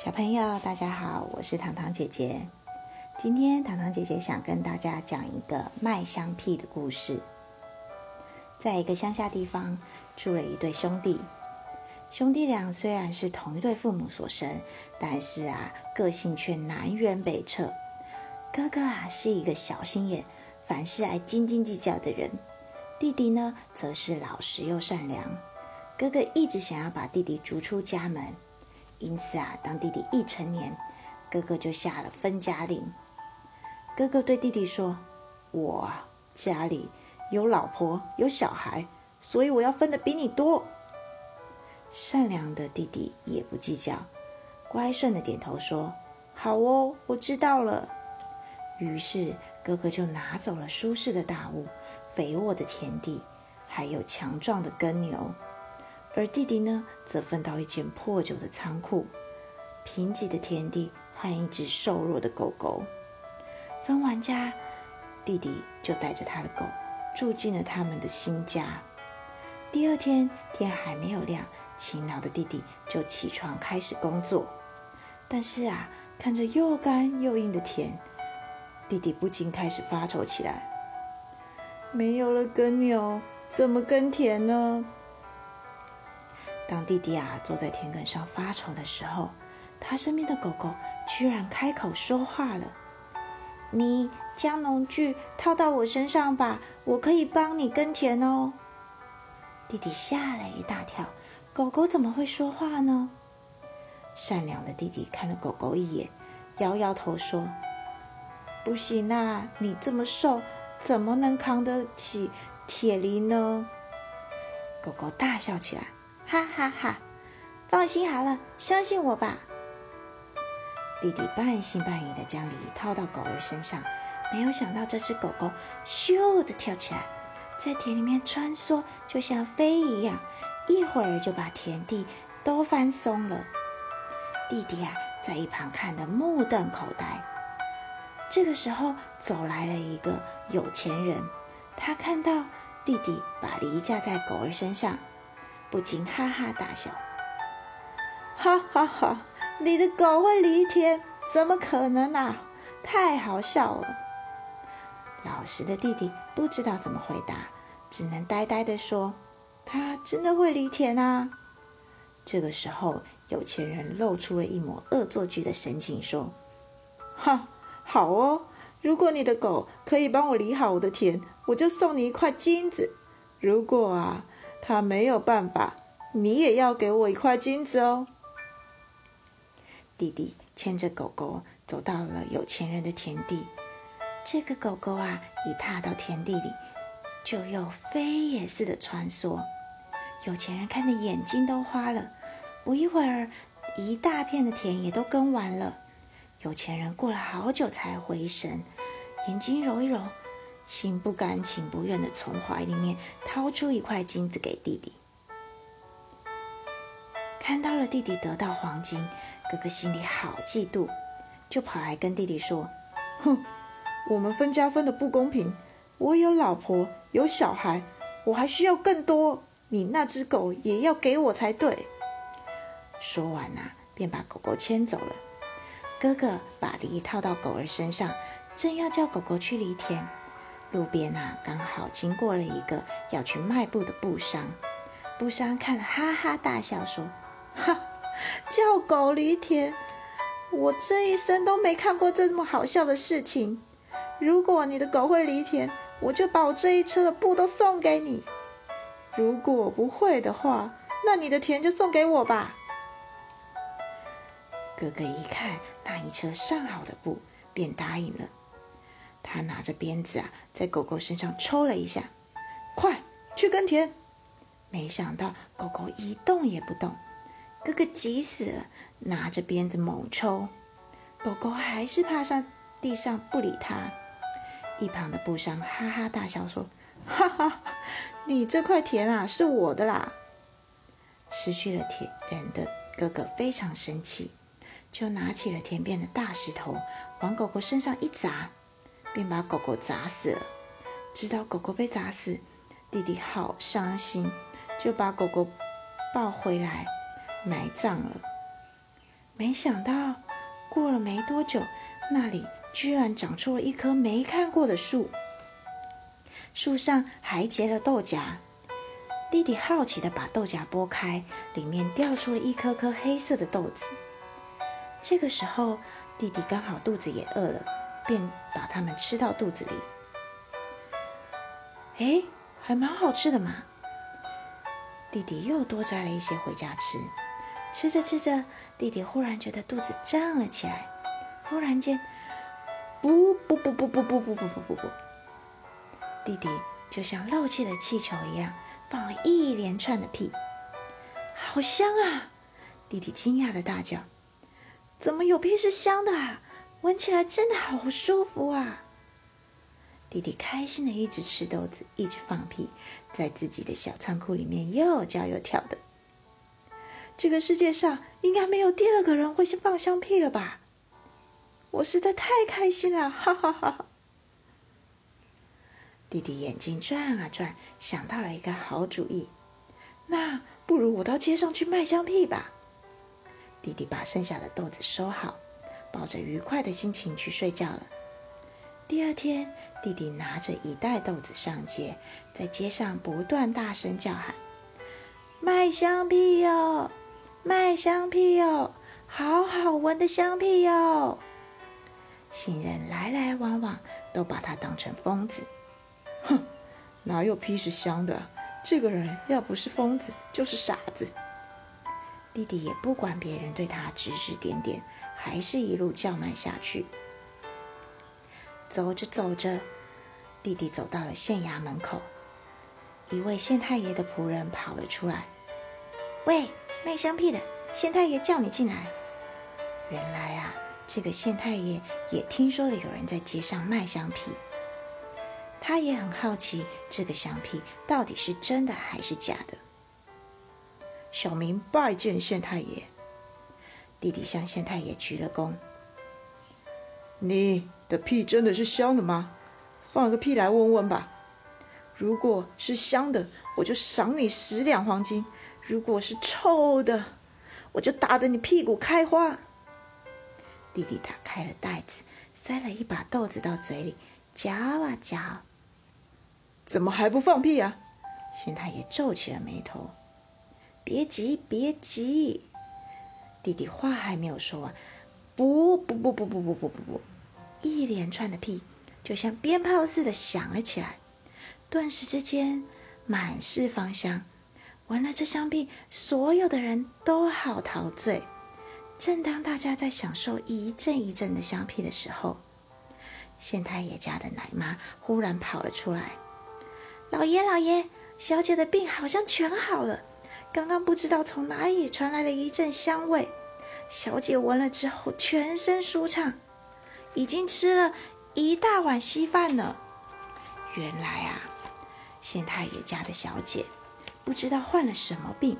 小朋友，大家好，我是糖糖姐姐。今天糖糖姐姐想跟大家讲一个卖香屁的故事。在一个乡下地方，住了一对兄弟。兄弟俩虽然是同一对父母所生，但是啊，个性却南辕北辙。哥哥啊，是一个小心眼、凡事爱斤斤计较的人；弟弟呢，则是老实又善良。哥哥一直想要把弟弟逐出家门。因此啊，当弟弟一成年，哥哥就下了分家令。哥哥对弟弟说：“我家里有老婆有小孩，所以我要分的比你多。”善良的弟弟也不计较，乖顺的点头说：“好哦，我知道了。”于是哥哥就拿走了舒适的大屋、肥沃的田地，还有强壮的耕牛。而弟弟呢，则分到一间破旧的仓库、贫瘠的田地和一只瘦弱的狗狗。分完家，弟弟就带着他的狗住进了他们的新家。第二天天还没有亮，勤劳的弟弟就起床开始工作。但是啊，看着又干又硬的田，弟弟不禁开始发愁起来：没有了耕牛，怎么耕田呢？当弟弟啊坐在田埂上发愁的时候，他身边的狗狗居然开口说话了：“你将农具套到我身上吧，我可以帮你耕田哦。”弟弟吓了一大跳，狗狗怎么会说话呢？善良的弟弟看了狗狗一眼，摇摇头说：“不行啊，你这么瘦，怎么能扛得起铁犁呢？”狗狗大笑起来。哈哈哈！放心好了，相信我吧。弟弟半信半疑的将梨套到狗儿身上，没有想到这只狗狗咻的跳起来，在田里面穿梭，就像飞一样，一会儿就把田地都翻松了。弟弟啊，在一旁看得目瞪口呆。这个时候，走来了一个有钱人，他看到弟弟把梨架在狗儿身上。不禁哈哈大笑，哈哈哈！你的狗会犁田？怎么可能啊？太好笑了！老实的弟弟不知道怎么回答，只能呆呆的说：“他真的会犁田啊！”这个时候，有钱人露出了一抹恶作剧的神情，说：“哈，好哦！如果你的狗可以帮我犁好我的田，我就送你一块金子。如果啊……”他没有办法，你也要给我一块金子哦。弟弟牵着狗狗走到了有钱人的田地，这个狗狗啊，一踏到田地里，就又飞也似的穿梭。有钱人看的眼睛都花了。不一会儿，一大片的田也都耕完了。有钱人过了好久才回神，眼睛揉一揉。心不甘情不愿的从怀里面掏出一块金子给弟弟，看到了弟弟得到黄金，哥哥心里好嫉妒，就跑来跟弟弟说：“哼，我们分家分的不公平，我有老婆有小孩，我还需要更多，你那只狗也要给我才对。”说完呐，便把狗狗牵走了。哥哥把犁套到狗儿身上，正要叫狗狗去犁田。路边啊，刚好经过了一个要去卖布的布商。布商看了，哈哈大笑，说：“哈，叫狗犁田，我这一生都没看过这么好笑的事情。如果你的狗会犁田，我就把我这一车的布都送给你；如果不会的话，那你的田就送给我吧。”哥哥一看那一车上好的布，便答应了。他拿着鞭子啊，在狗狗身上抽了一下，快去耕田。没想到狗狗一动也不动，哥哥急死了，拿着鞭子猛抽，狗狗还是趴上地上不理他。一旁的布商哈哈大笑说：“哈哈，你这块田啊是我的啦！”失去了田人的哥哥非常生气，就拿起了田边的大石头往狗狗身上一砸。便把狗狗砸死了。知道狗狗被砸死，弟弟好伤心，就把狗狗抱回来埋葬了。没想到过了没多久，那里居然长出了一棵没看过的树，树上还结了豆荚。弟弟好奇的把豆荚剥开，里面掉出了一颗颗黑色的豆子。这个时候，弟弟刚好肚子也饿了，便把它们吃到肚子里。哎，还蛮好吃的嘛！弟弟又多摘了一些回家吃。吃着吃着，弟弟忽然觉得肚子胀了起来。忽然间，不不不不不不不不不不不，弟弟就像漏气的气球一样。放了一连串的屁，好香啊！弟弟惊讶的大叫：“怎么有屁是香的啊？闻起来真的好舒服啊！”弟弟开心的一直吃豆子，一直放屁，在自己的小仓库里面又叫又跳的。这个世界上应该没有第二个人会先放香屁了吧？我实在太开心了，哈哈哈哈！弟弟眼睛转啊转，想到了一个好主意。那不如我到街上去卖香屁吧。弟弟把剩下的豆子收好，抱着愉快的心情去睡觉了。第二天，弟弟拿着一袋豆子上街，在街上不断大声叫喊：“卖香屁哟，卖香屁哟，好好闻的香屁哟！”行人来来往往，都把他当成疯子。哼，哪有屁是香的？这个人要不是疯子，就是傻子。弟弟也不管别人对他指指点点，还是一路叫卖下去。走着走着，弟弟走到了县衙门口，一位县太爷的仆人跑了出来：“喂，卖香屁的，县太爷叫你进来。”原来啊，这个县太爷也听说了有人在街上卖香屁。他也很好奇，这个香屁到底是真的还是假的。小明拜见县太爷。弟弟向县太爷鞠了躬。你的屁真的是香的吗？放个屁来闻闻吧。如果是香的，我就赏你十两黄金；如果是臭的，我就打得你屁股开花。弟弟打开了袋子，塞了一把豆子到嘴里，嚼啊嚼。怎么还不放屁啊？县太爷皱起了眉头。别急，别急，弟弟话还没有说完，不不不不不不不不不，一连串的屁就像鞭炮似的响了起来，顿时之间满是芳香。闻了这香屁，所有的人都好陶醉。正当大家在享受一阵一阵的香屁的时候，县太爷家的奶妈忽然跑了出来。老爷，老爷，小姐的病好像全好了。刚刚不知道从哪里传来了一阵香味，小姐闻了之后全身舒畅，已经吃了一大碗稀饭了。原来啊，县太爷家的小姐不知道患了什么病，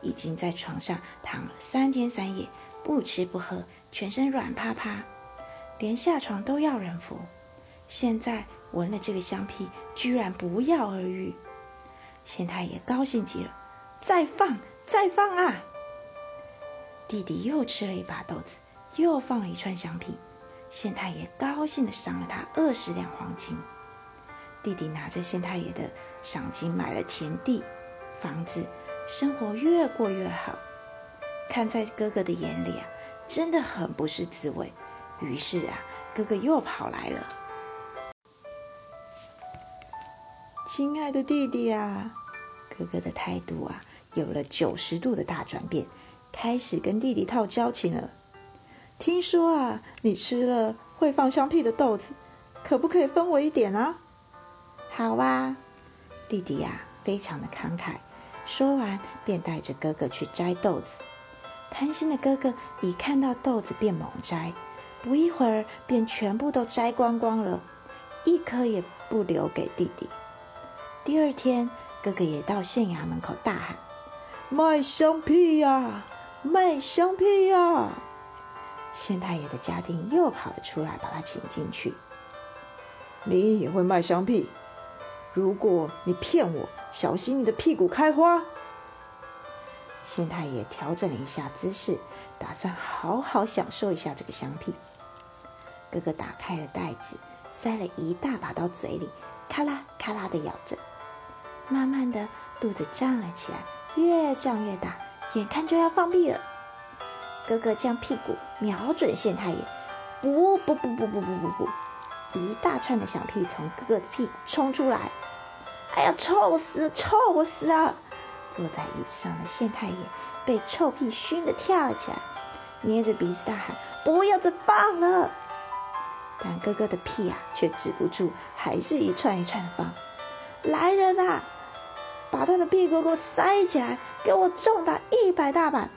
已经在床上躺了三天三夜，不吃不喝，全身软趴趴，连下床都要人扶。现在。闻了这个香屁，居然不药而愈，县太爷高兴极了，再放，再放啊！弟弟又吃了一把豆子，又放了一串香屁，县太爷高兴的赏了他二十两黄金。弟弟拿着县太爷的赏金买了田地、房子，生活越过越好。看在哥哥的眼里啊，真的很不是滋味。于是啊，哥哥又跑来了。亲爱的弟弟啊，哥哥的态度啊有了九十度的大转变，开始跟弟弟套交情了。听说啊，你吃了会放香屁的豆子，可不可以分我一点啊？好啊，弟弟呀，非常的慷慨。说完，便带着哥哥去摘豆子。贪心的哥哥一看到豆子便猛摘，不一会儿便全部都摘光光了，一颗也不留给弟弟。第二天，哥哥也到县衙门口大喊：“卖香屁呀，卖香屁呀！”县太爷的家丁又跑了出来，把他请进去。你也会卖香屁？如果你骗我，小心你的屁股开花！县太爷调整了一下姿势，打算好好享受一下这个香屁。哥哥打开了袋子，塞了一大把到嘴里，咔啦咔啦的咬着，慢慢的肚子胀了起来，越胀越大，眼看就要放屁了。哥哥将屁股瞄准县太爷，不不不不不不不不，一大串的小屁从哥哥的屁股冲出来，哎呀，臭死臭死啊！坐在椅子上的县太爷被臭屁熏得跳了起来，捏着鼻子大喊：“不要再放了！”但哥哥的屁啊，却止不住，还是一串一串的放。来人啊，把他的屁股给我塞起来，给我重打一百大板！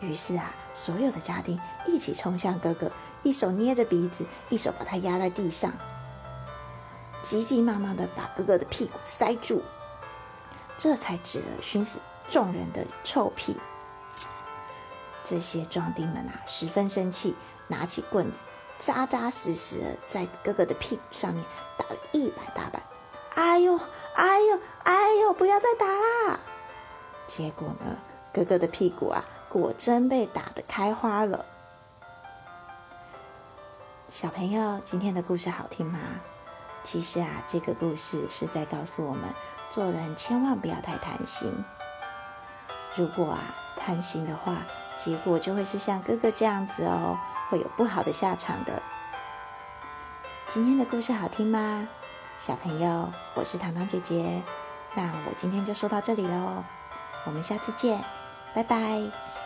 于是啊，所有的家丁一起冲向哥哥，一手捏着鼻子，一手把他压在地上，急急忙忙的把哥哥的屁股塞住，这才止了熏死众人的臭屁。这些壮丁们啊，十分生气，拿起棍子。扎扎实实的在哥哥的屁股上面打了一百大板，哎呦，哎呦，哎呦，不要再打啦！结果呢，哥哥的屁股啊，果真被打得开花了。小朋友，今天的故事好听吗？其实啊，这个故事是在告诉我们，做人千万不要太贪心。如果啊贪心的话，结果就会是像哥哥这样子哦。会有不好的下场的。今天的故事好听吗，小朋友？我是糖糖姐姐，那我今天就说到这里喽，我们下次见，拜拜。